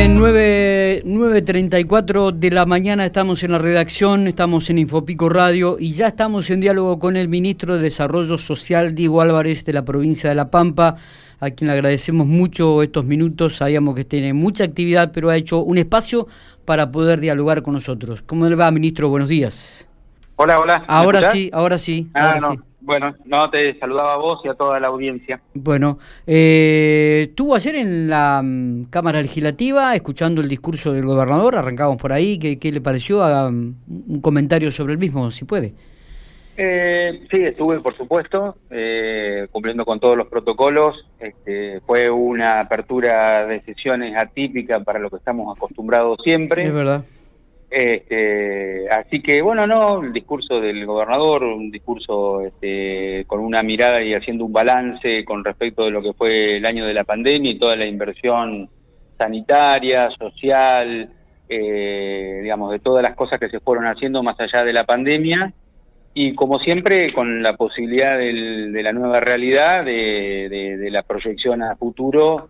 Bien, 9, 9.34 de la mañana estamos en la redacción, estamos en Infopico Radio y ya estamos en diálogo con el ministro de Desarrollo Social, Diego Álvarez, de la provincia de La Pampa, a quien le agradecemos mucho estos minutos. Sabíamos que tiene mucha actividad, pero ha hecho un espacio para poder dialogar con nosotros. ¿Cómo le va, ministro? Buenos días. Hola, hola. Ahora sí, ahora sí. Ah, ahora no. sí. Bueno, no, te saludaba a vos y a toda la audiencia. Bueno, eh, estuvo ayer en la mm, Cámara Legislativa escuchando el discurso del gobernador, arrancamos por ahí, ¿qué, qué le pareció? Haga mm, un comentario sobre el mismo, si puede. Eh, sí, estuve, por supuesto, eh, cumpliendo con todos los protocolos. Este, fue una apertura de sesiones atípica para lo que estamos acostumbrados siempre. Es verdad. Este, así que, bueno, no, el discurso del gobernador, un discurso este, con una mirada y haciendo un balance con respecto de lo que fue el año de la pandemia y toda la inversión sanitaria, social, eh, digamos, de todas las cosas que se fueron haciendo más allá de la pandemia. Y como siempre, con la posibilidad del- de la nueva realidad, de, de- de la proyección a futuro,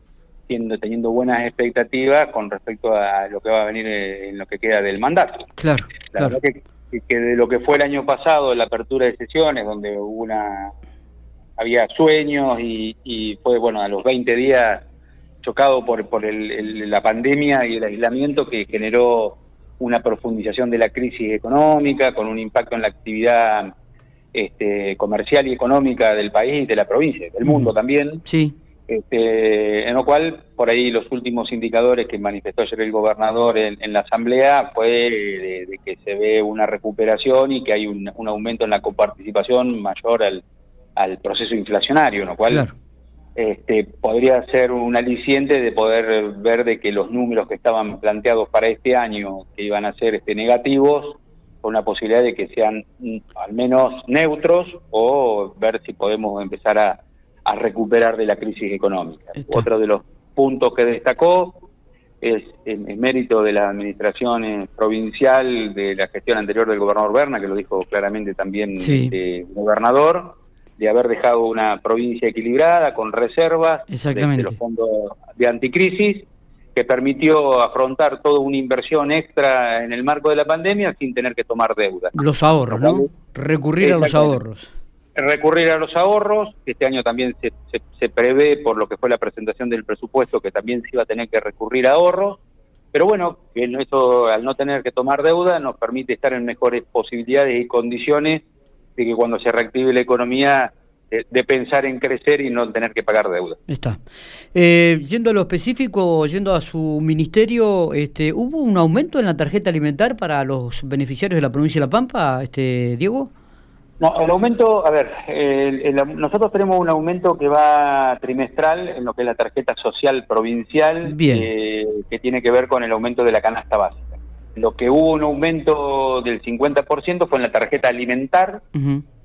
siendo, teniendo buenas expectativas con respecto a lo que va a venir eh, en lo que queda del mandato. Claro, La claro. verdad que, que- de lo que fue el año pasado, la apertura de sesiones, donde hubo una había sueños y, y fue, bueno, a los 20 días chocado por, por el- el- la pandemia y el aislamiento que generó una profundización de la crisis económica, con un impacto en la actividad este, comercial y económica del país, de la provincia, del mundo también. Sí, Este, en lo cual, por ahí los últimos indicadores que manifestó ayer el gobernador en, en la Asamblea fue de, de que se ve una recuperación y que hay un, un aumento en la coparticipación mayor al, al proceso inflacionario, lo cual claro. este, podría ser un aliciente de poder ver de que los números que estaban planteados para este año, que iban a ser este, negativos, con la posibilidad de que sean mm, al menos neutros o ver si podemos empezar a, a recuperar de la crisis económica. Está. Otro de los puntos que destacó es en, en mérito de la administración eh, provincial de la gestión anterior del gobernador Berna, que lo dijo claramente también Sí. este, el gobernador, de haber dejado una provincia equilibrada, con reservas de- los fondos de anticrisis, que permitió afrontar toda una inversión extra en el marco de la pandemia sin tener que tomar deuda. Los ahorros, ¿no? Recurrir a los ahorros. Recurrir a los ahorros, este año también se, se- prevé por lo que fue la presentación del presupuesto que también se iba a tener que recurrir a ahorros, pero bueno, eso al no tener que tomar deuda nos permite estar en mejores posibilidades y condiciones de que cuando se reactive la economía de, de pensar en crecer y no tener que pagar deuda. Está. Eh, yendo a lo específico, yendo a su ministerio, este, ¿hubo un aumento en la tarjeta alimentar para los beneficiarios de la provincia de La Pampa, este, Diego? No, el aumento, a ver, el- el- nosotros tenemos un aumento que va trimestral en lo que es la tarjeta social provincial, Bien. eh, que tiene que ver con el aumento de la canasta básica. Lo que hubo un aumento del 50% fue en la tarjeta alimentar,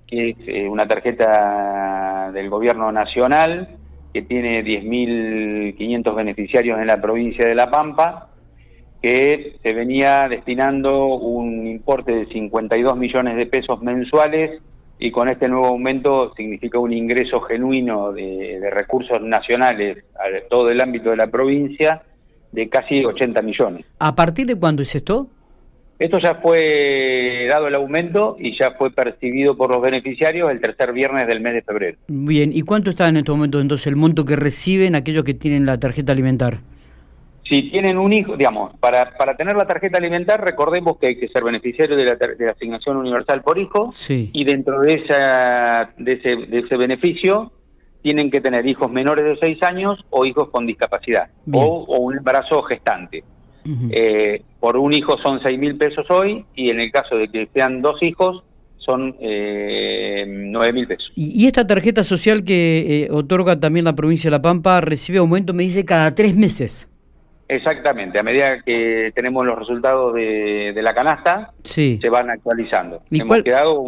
que es eh, una tarjeta del gobierno nacional, que tiene 10.500 beneficiarios en la provincia de La Pampa, que se venía destinando un importe de 52 millones de pesos mensuales y con este nuevo aumento significa un ingreso genuino de, de recursos nacionales a todo el ámbito de la provincia de casi 80 millones. ¿A partir de cuándo es esto? Esto ya fue dado el aumento y ya fue percibido por los beneficiarios el tercer viernes del mes de febrero. Bien, ¿y cuánto está en este momento entonces el monto que reciben aquellos que tienen la tarjeta alimentar? Si tienen un hijo, digamos, para, para tener la tarjeta alimentar, recordemos que hay que ser beneficiario de la, de la asignación universal por hijo Sí. y dentro de, esa, de, ese, de ese beneficio tienen que tener hijos menores de 6 años o hijos con discapacidad o, o un embarazo gestante. Eh, por un hijo son 6 mil pesos hoy y en el caso de que sean dos hijos son eh, 9 mil pesos. Y, y esta tarjeta social que eh, otorga también la provincia de La Pampa recibe aumento, me dice, cada tres meses. Exactamente, a medida que tenemos los resultados de, de la canasta, Sí. se van actualizando. ¿Y hemos cuál- quedado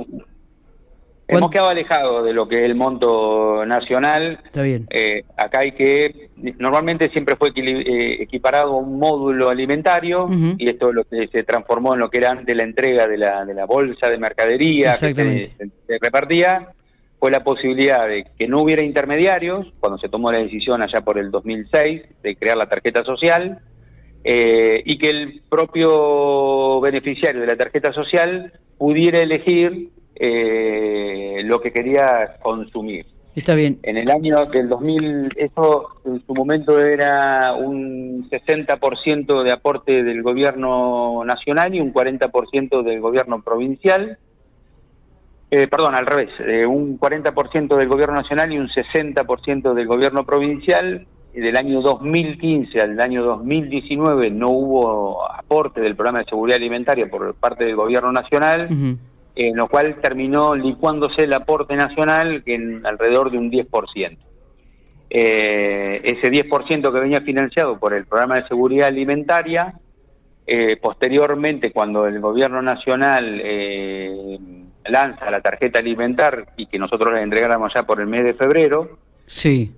¿Cuán- hemos quedado alejados de lo que es el monto nacional. Está bien. Eh, acá hay que normalmente siempre fue eh, equiparado a un módulo alimentario y esto es lo que se transformó en lo que era antes la entrega de la, de la bolsa de mercadería que se repartía fue la posibilidad de que no hubiera intermediarios cuando se tomó la decisión allá por el 2006 de crear la tarjeta social eh, y que el propio beneficiario de la tarjeta social pudiera elegir eh, lo que quería consumir. Está bien. En el año del 2000, eso en su momento era un 60% de aporte del gobierno nacional y un 40% del gobierno provincial. Eh, perdón, al revés, eh, un 40% del gobierno nacional y un 60% del gobierno provincial. Del año 2015 al año 2019 no hubo aporte del programa de seguridad alimentaria por parte del gobierno nacional en lo cual terminó licuándose el aporte nacional en alrededor de un 10%. Eh, ese 10% que venía financiado por el programa de seguridad alimentaria, eh, posteriormente cuando el gobierno nacional eh, lanza la tarjeta alimentar y que nosotros la entregáramos ya por el mes de febrero, sí.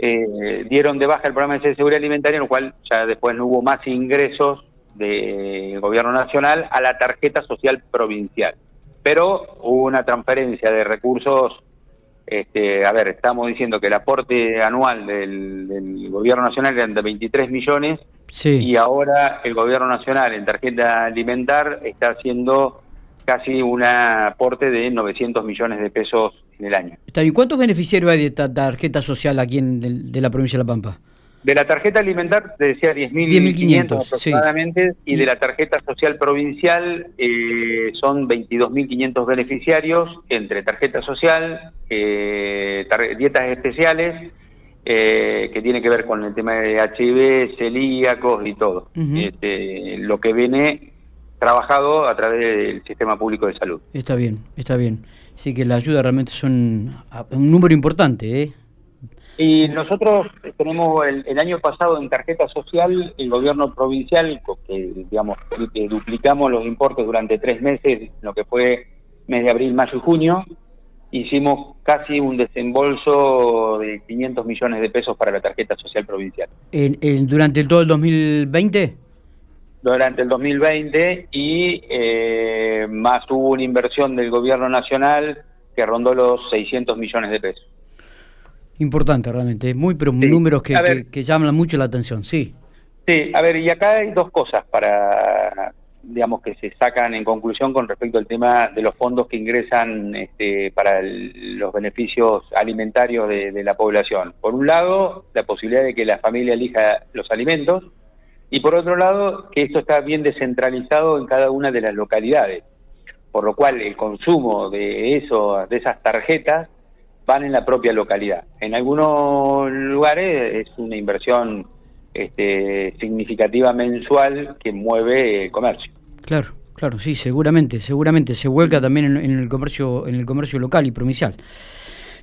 dieron de baja el programa de seguridad alimentaria, en lo cual ya después no hubo más ingresos del gobierno nacional a la tarjeta social provincial pero hubo una transferencia de recursos. Este, a ver, estamos diciendo que el aporte anual del, gobierno nacional era de 23 millones y ahora el gobierno nacional en tarjeta alimentar está haciendo casi un aporte de 900 millones de pesos en el año. ¿Cuántos beneficiarios hay de esta tarjeta social aquí en de la provincia de La Pampa? De la tarjeta alimentar, te decía 10.500 aproximadamente, y de la tarjeta social provincial eh, son 22.500 beneficiarios entre tarjeta social, eh, dietas especiales, eh, que tiene que ver con el tema de HIV, celíacos y todo. este, lo que viene trabajado a través del sistema público de salud. Está bien, está bien. Sí que la ayuda realmente son un número importante, ¿eh? Y nosotros tenemos el, año pasado en tarjeta social, el gobierno provincial, que digamos que duplicamos los importes durante tres meses, lo que fue mes de abril, mayo y junio, hicimos casi un desembolso de 500 millones de pesos para la tarjeta social provincial. ¿En, durante todo el 2020? Durante el 2020 y eh, más hubo una inversión del gobierno nacional que rondó los 600 millones de pesos. Importante realmente, muy pero números que, que, llaman mucho la atención, sí. Sí, a ver, y acá hay dos cosas para, digamos, que se sacan en conclusión con respecto al tema de los fondos que ingresan este, para los beneficios alimentarios de, de, la población. Por un lado, la posibilidad de que la familia elija los alimentos, y por otro lado, que esto está bien descentralizado en cada una de las localidades, por lo cual el consumo de eso, de esas tarjetas, van en la propia localidad. En algunos lugares es una inversión este, significativa mensual que mueve el comercio. Claro, claro, sí, seguramente, seguramente se vuelca también en, el comercio, en el comercio local y provincial.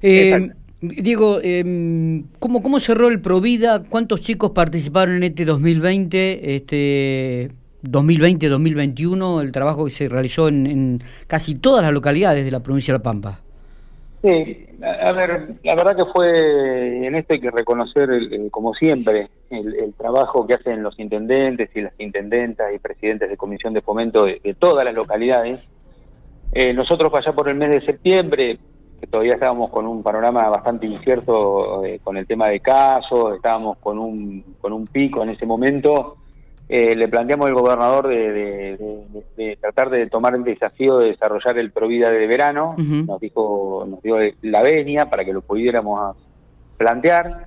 Eh, Diego, eh, ¿cómo, ¿cómo cerró el Provida? ¿Cuántos chicos participaron en este 2020? Este 2020-2021, el trabajo que se realizó en, en, casi todas las localidades de la provincia de La Pampa. Sí, a ver, la verdad que fue, en esto hay que reconocer, como siempre, el, trabajo que hacen los intendentes y las intendentas y presidentes de comisión de fomento de, todas las localidades. Eh, nosotros allá por el mes de septiembre, que todavía estábamos con un panorama bastante incierto eh, con el tema de casos, estábamos con un, con un pico en ese momento, eh, le planteamos al gobernador de, tratar de tomar el desafío de desarrollar el Provida de verano, nos dijo, nos dio la venia para que lo pudiéramos plantear,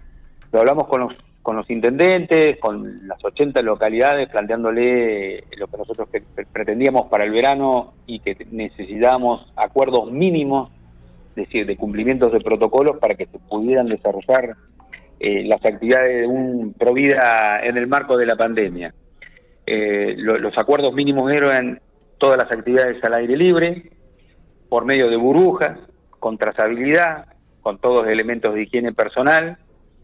lo hablamos con los, con los intendentes, con las 80 localidades, planteándole lo que nosotros pretendíamos para el verano y que necesitábamos acuerdos mínimos, decir, de cumplimientos de protocolos para que se pudieran desarrollar eh, las actividades de un Provida en el marco de la pandemia. Eh, los acuerdos mínimos eran todas las actividades al aire libre, por medio de burbujas, con trazabilidad, con todos los elementos de higiene personal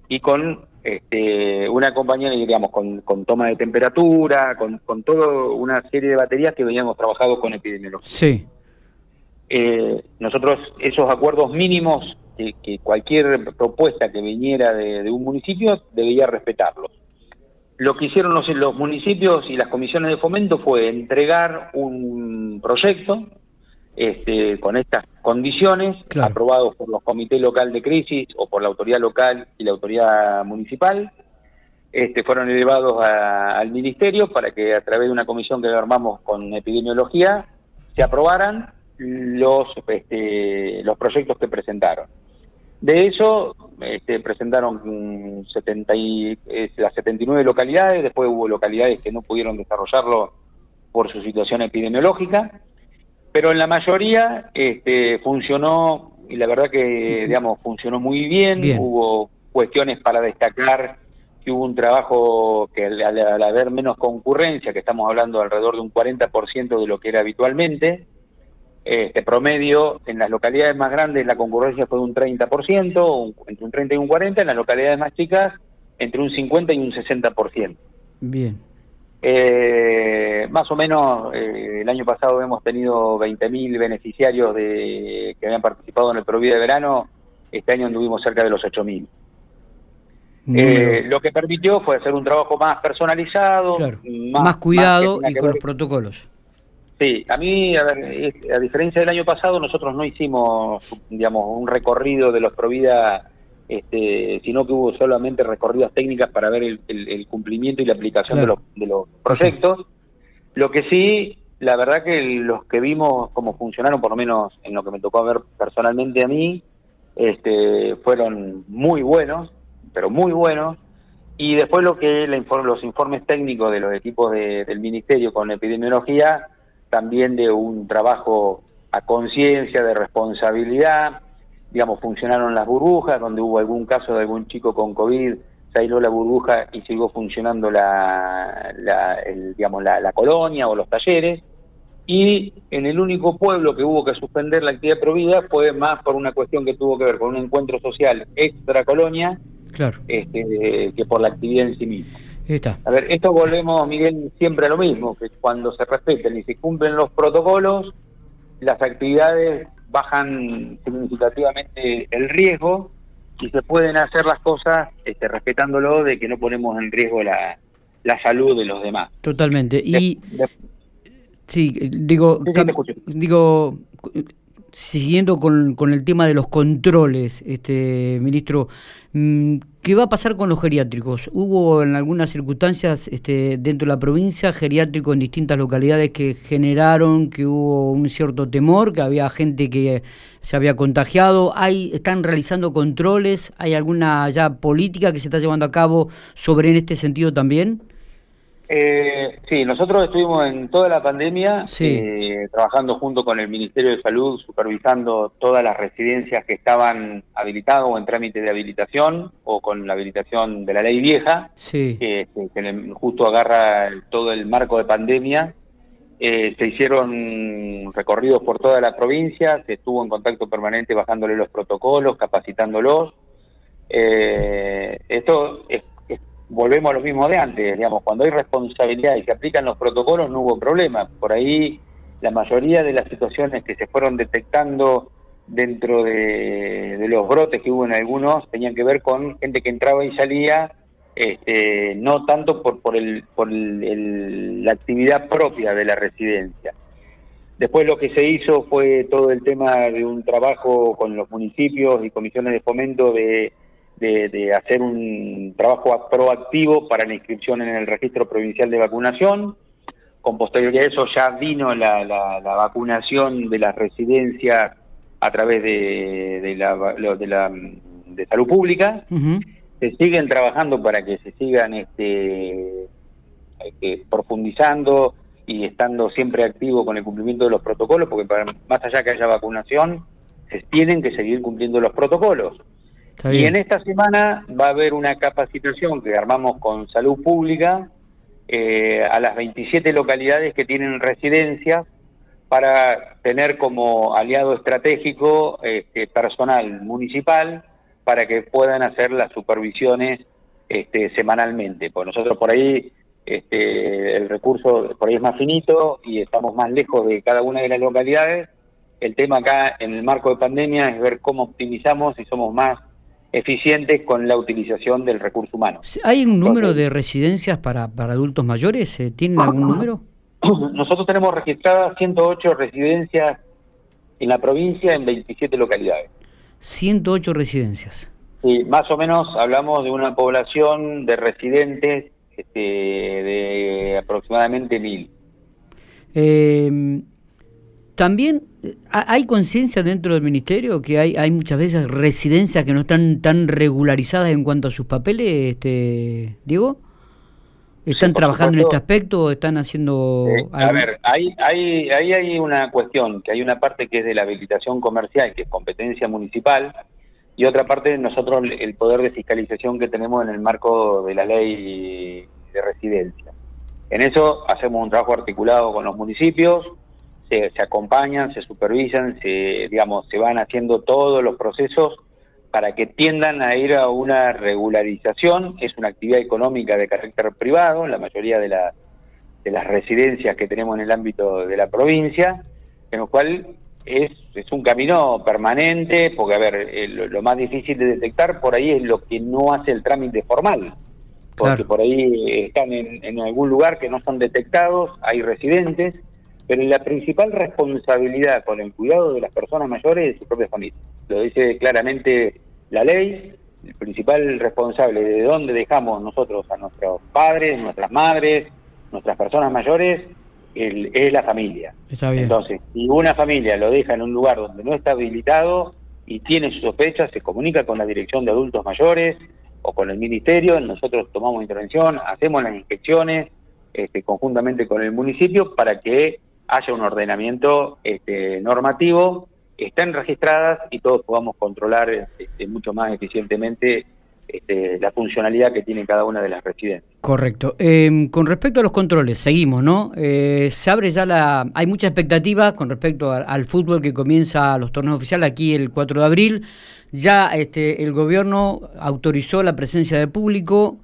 y con este, una compañía, digamos, con, toma de temperatura, con, con toda una serie de baterías que veníamos trabajando con epidemiología. Sí. Eh, nosotros esos acuerdos mínimos, que, cualquier propuesta que viniera de un municipio debía respetarlos. Lo que hicieron los, los, municipios y las comisiones de fomento fue entregar un proyecto este, con estas condiciones, aprobados por los comités local de crisis o por la autoridad local y la autoridad municipal, este, fueron elevados al ministerio para que a través de una comisión que armamos con epidemiología se aprobaran los, este, los proyectos que presentaron. De eso este, presentaron 70 las 79 localidades, después hubo localidades que no pudieron desarrollarlo por su situación epidemiológica, pero en la mayoría este, funcionó, y la verdad que digamos funcionó muy bien, hubo cuestiones para destacar que hubo un trabajo que al, al, haber menos concurrencia, que estamos hablando alrededor de un 40% de lo que era habitualmente, este promedio en las localidades más grandes la concurrencia fue de un 30%, entre un 30 y un 40, en las localidades más chicas entre un 50 y un 60%. Bien. Eh, más o menos eh, el año pasado hemos tenido 20.000 beneficiarios de, que habían participado en el Provida de verano, este año anduvimos cerca de los 8.000. Eh, lo que permitió fue hacer un trabajo más personalizado, más, cuidado y con los protocolos. Sí, a mí, a, ver, a diferencia del año pasado, nosotros no hicimos, digamos, un recorrido de los Provida, este, sino que hubo solamente recorridas técnicas para ver el, cumplimiento y la aplicación de, los, de los proyectos. Lo que sí, la verdad que los que vimos cómo funcionaron, por lo menos en lo que me tocó ver personalmente a mí, este, fueron muy buenos, pero muy buenos. Y después lo que los informes técnicos de los equipos del Ministerio con epidemiología también de un trabajo a conciencia, de responsabilidad, digamos, funcionaron las burbujas, donde hubo algún caso de algún chico con COVID, se aisló la burbuja y siguió funcionando la, la digamos, la, colonia o los talleres, y en el único pueblo que hubo que suspender la actividad provida fue más por una cuestión que tuvo que ver con un encuentro social extra colonia claro. este, que por la actividad en sí misma. A ver, esto volvemos, Miguel, siempre a lo mismo, que cuando se respeten y se cumplen los protocolos, las actividades bajan significativamente el riesgo y se pueden hacer las cosas este, respetándolo de que no ponemos en riesgo la, la salud de los demás. Totalmente. Y sí, digo, digo siguiendo con, con, el tema de los controles, este ministro, mm, ¿qué va a pasar con los geriátricos? Hubo en algunas circunstancias este, dentro de la provincia geriátricos en distintas localidades que generaron que hubo un cierto temor, que había gente que se había contagiado. ¿Hay, ¿Están realizando controles? ¿Hay alguna ya política que se está llevando a cabo sobre en este sentido también? Eh, sí, nosotros estuvimos en toda la pandemia eh, trabajando junto con el Ministerio de Salud, supervisando todas las residencias que estaban habilitadas o en trámite de habilitación o con la habilitación de la ley vieja, que, justo agarra todo el marco de pandemia. Eh, se hicieron recorridos por toda la provincia, se estuvo en contacto permanente bajándole los protocolos, capacitándolos. Eh, esto es volvemos a lo mismo de antes, digamos, cuando hay responsabilidad y se aplican los protocolos no hubo problema. Por ahí la mayoría de las situaciones que se fueron detectando dentro de, los brotes que hubo en algunos tenían que ver con gente que entraba y salía, este, no tanto por, por, el, por la actividad propia de la residencia. Después lo que se hizo fue todo el tema de un trabajo con los municipios y comisiones de fomento de de, hacer un trabajo proactivo para la inscripción en el registro provincial de vacunación. Con posterioridad a eso ya vino la, la, vacunación de las residencias a través de, de, la, de, la, de salud pública. Se siguen trabajando para que se sigan este, este, profundizando y estando siempre activo con el cumplimiento de los protocolos, porque para, más allá que haya vacunación, se tienen que seguir cumpliendo los protocolos. Y en esta semana va a haber una capacitación que armamos con Salud Pública eh, a las 27 localidades que tienen residencias para tener como aliado estratégico este, personal municipal para que puedan hacer las supervisiones este, semanalmente. Pues nosotros por ahí este, el recurso por ahí es más finito y estamos más lejos de cada una de las localidades. El tema acá en el marco de pandemia es ver cómo optimizamos y somos más eficientes con la utilización del recurso humano. ¿Hay un número de residencias para, para adultos mayores? ¿Tienen algún número? Nosotros tenemos registradas 108 residencias en la provincia en 27 localidades. 108 residencias. Sí, más o menos hablamos de una población de residentes este, de aproximadamente mil. Eh, también hay conciencia dentro del ministerio que hay, hay muchas veces residencias que no están tan regularizadas en cuanto a sus papeles, este, Diego. ¿Están trabajando en este aspecto? ¿Están haciendo A ver, ahí hay, ahí hay una cuestión, que hay una parte que es de la habilitación comercial, que es competencia municipal, y otra parte nosotros el poder de fiscalización que tenemos en el marco de la ley de residencia. En eso hacemos un trabajo articulado con los municipios, se, se acompañan, se supervisan, se, digamos, se van haciendo todos los procesos para que tiendan a ir a una regularización. Es una actividad económica de carácter privado, la mayoría de, de las residencias que tenemos en el ámbito de la provincia, en lo cual es, es un camino permanente, porque a ver, lo, más difícil de detectar por ahí es lo que no hace el trámite formal, porque por ahí están en, en algún lugar que no son detectados, hay residentes, pero la principal responsabilidad con el cuidado de las personas mayores es su propia familia. Lo dice claramente la ley, el principal responsable de dónde dejamos nosotros a nuestros padres, nuestras madres, nuestras personas mayores, es la familia. Entonces, si una familia lo deja en un lugar donde no está habilitado y tiene sus sospechas, se comunica con la Dirección de Adultos Mayores o con el Ministerio, nosotros tomamos intervención, hacemos las inspecciones este, conjuntamente con el municipio para que haya un ordenamiento este, normativo, estén registradas y todos podamos controlar este, mucho más eficientemente este, la funcionalidad que tiene cada una de las residencias. Correcto. Em, con respecto a los controles, seguimos, ¿no? Eh, se abre ya la... Hay mucha expectativa con respecto al fútbol que comienza los torneos oficiales aquí el 4 de abril. Ya este, el gobierno autorizó la presencia de público.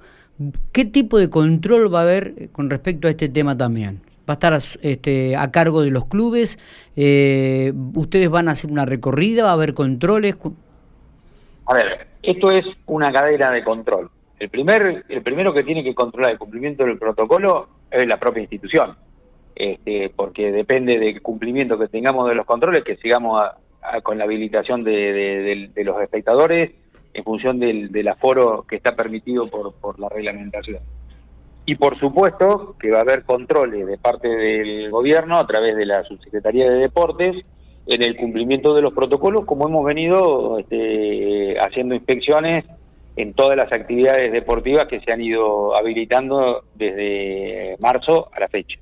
¿Qué tipo de control va a haber con respecto a este tema también? Va a estar este, a cargo de los clubes. Eh, ¿Ustedes van a hacer una recorrida? ¿Va a haber controles? A ver, esto es una cadena de control. El, primer, el primero que tiene que controlar el cumplimiento del protocolo es la propia institución, este, porque depende del cumplimiento que tengamos de los controles, que sigamos con la habilitación de, los espectadores en función del, del aforo que está permitido por la reglamentación. Y por supuesto que va a haber controles de parte del gobierno a través de la Subsecretaría de Deportes en el cumplimiento de los protocolos, como hemos venido este, haciendo inspecciones en todas las actividades deportivas que se han ido habilitando desde marzo a la fecha.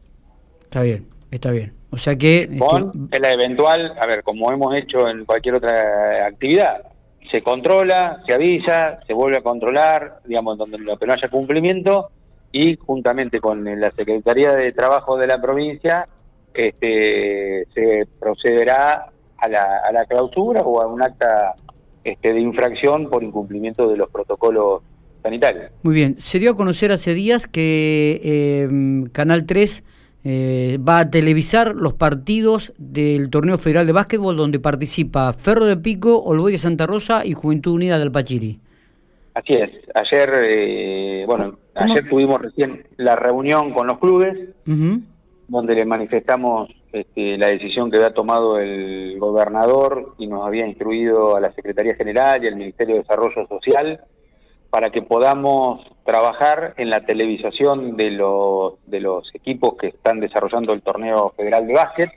Está bien, está bien. O sea que... Este, Con la eventual, a ver, como hemos hecho en cualquier otra actividad, se controla, se avisa, se vuelve a controlar, digamos, donde no haya cumplimiento, y juntamente con la Secretaría de Trabajo de la provincia este, se procederá a la, a la clausura o a un acta este, de infracción por incumplimiento de los protocolos sanitarios. Muy bien, se dio a conocer hace días que em, Canal 3 eh, va a televisar los partidos del Torneo Federal de Básquetbol donde participa Ferro de Pico, Olboy de Santa Rosa y Juventud Unida del Pachiri. Así es. Ayer, eh, bueno, ayer tuvimos recién la reunión con los clubes, donde le manifestamos este, la decisión que había tomado el gobernador y nos había instruido a la Secretaría General y al Ministerio de Desarrollo Social para que podamos trabajar en la televisación de los, de los equipos que están desarrollando el torneo federal de básquet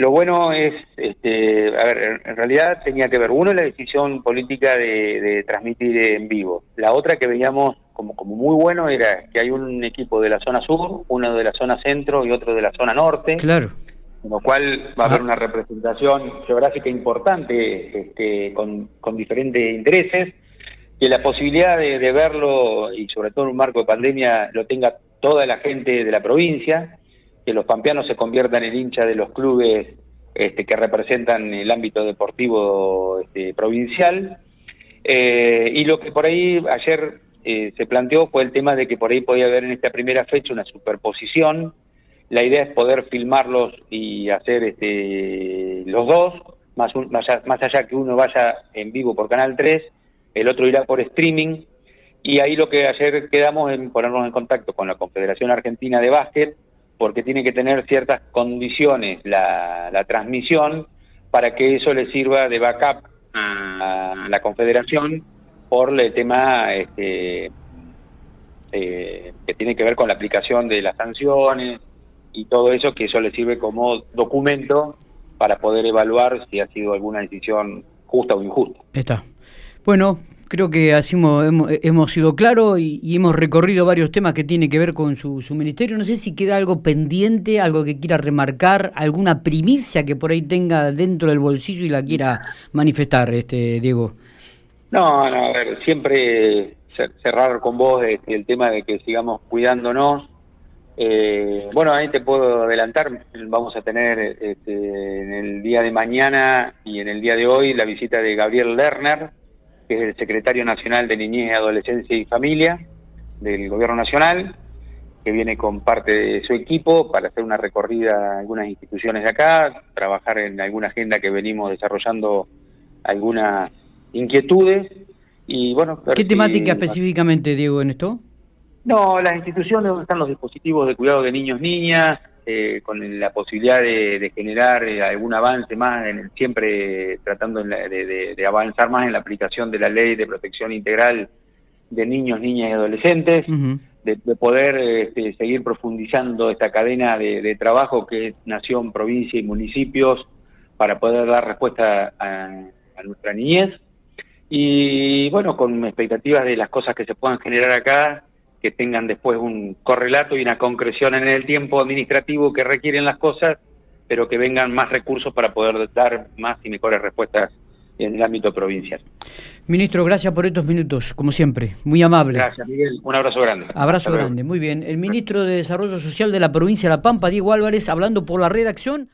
lo bueno es, este, a ver, en realidad tenía que ver, uno, la decisión política de, transmitir en vivo. La otra que veíamos como, como muy bueno era que hay un equipo de la zona sur, uno de la zona centro y otro de la zona norte. Claro. Con lo cual va a haber una representación geográfica importante este, con, con diferentes intereses, que la posibilidad de, de verlo, y sobre todo en un marco de pandemia, lo tenga toda la gente de la provincia que los pampeanos se conviertan en hincha de los clubes este, que representan el ámbito deportivo este, provincial. Eh, y lo que por ahí ayer eh, se planteó fue el tema de que por ahí podía haber en esta primera fecha una superposición. La idea es poder filmarlos y hacer este, los dos, más, más, más allá que uno vaya en vivo por Canal 3, el otro irá por streaming. Y ahí lo que ayer quedamos en ponernos en contacto con la Confederación Argentina de Básquet, porque tiene que tener ciertas condiciones la, transmisión para que eso le sirva de backup a la Confederación por el tema este, eh, que tiene que ver con la aplicación de las sanciones y todo eso, que eso le sirve como documento para poder evaluar si ha sido alguna decisión justa o injusta. Está. Bueno, creo que así hemos, sido claros y, hemos recorrido varios temas que tienen que ver con su, ministerio. No sé si queda algo pendiente, algo que quiera remarcar, alguna primicia que por ahí tenga dentro del bolsillo y la quiera manifestar, este Diego. No, no, a ver, siempre cerrar con vos este, el tema de que sigamos cuidándonos. Eh, bueno, ahí te puedo adelantar, vamos a tener este, en el día de mañana y en el día de hoy la visita de Gabriel Lerner, que es el secretario nacional de Niñez, Adolescencia y Familia del Gobierno Nacional, que viene con parte de su equipo para hacer una recorrida a algunas instituciones de acá, trabajar en alguna agenda que venimos desarrollando algunas inquietudes y bueno... ¿Qué temática específicamente, Diego, en esto? No, las instituciones donde están los dispositivos de cuidado de niños, niñas, eh, con la posibilidad de, generar eh, algún avance más, en siempre tratando de, avanzar más en la aplicación de la ley de protección integral de niños, niñas y adolescentes, de, poder este, seguir profundizando esta cadena de, trabajo que es nación, provincia y municipios para poder dar respuesta a, a nuestra niñez. Y bueno, con expectativas de las cosas que se puedan generar acá, que tengan después un correlato y una concreción en el tiempo administrativo que requieren las cosas, pero que vengan más recursos para poder dar más y mejores respuestas en el ámbito provincial. Ministro, gracias por estos minutos, como siempre, muy amable. Gracias, Miguel. Un abrazo grande. Abrazo grande, muy bien. El ministro de Desarrollo Social de la provincia de La Pampa, Diego Álvarez, hablando por la redacción.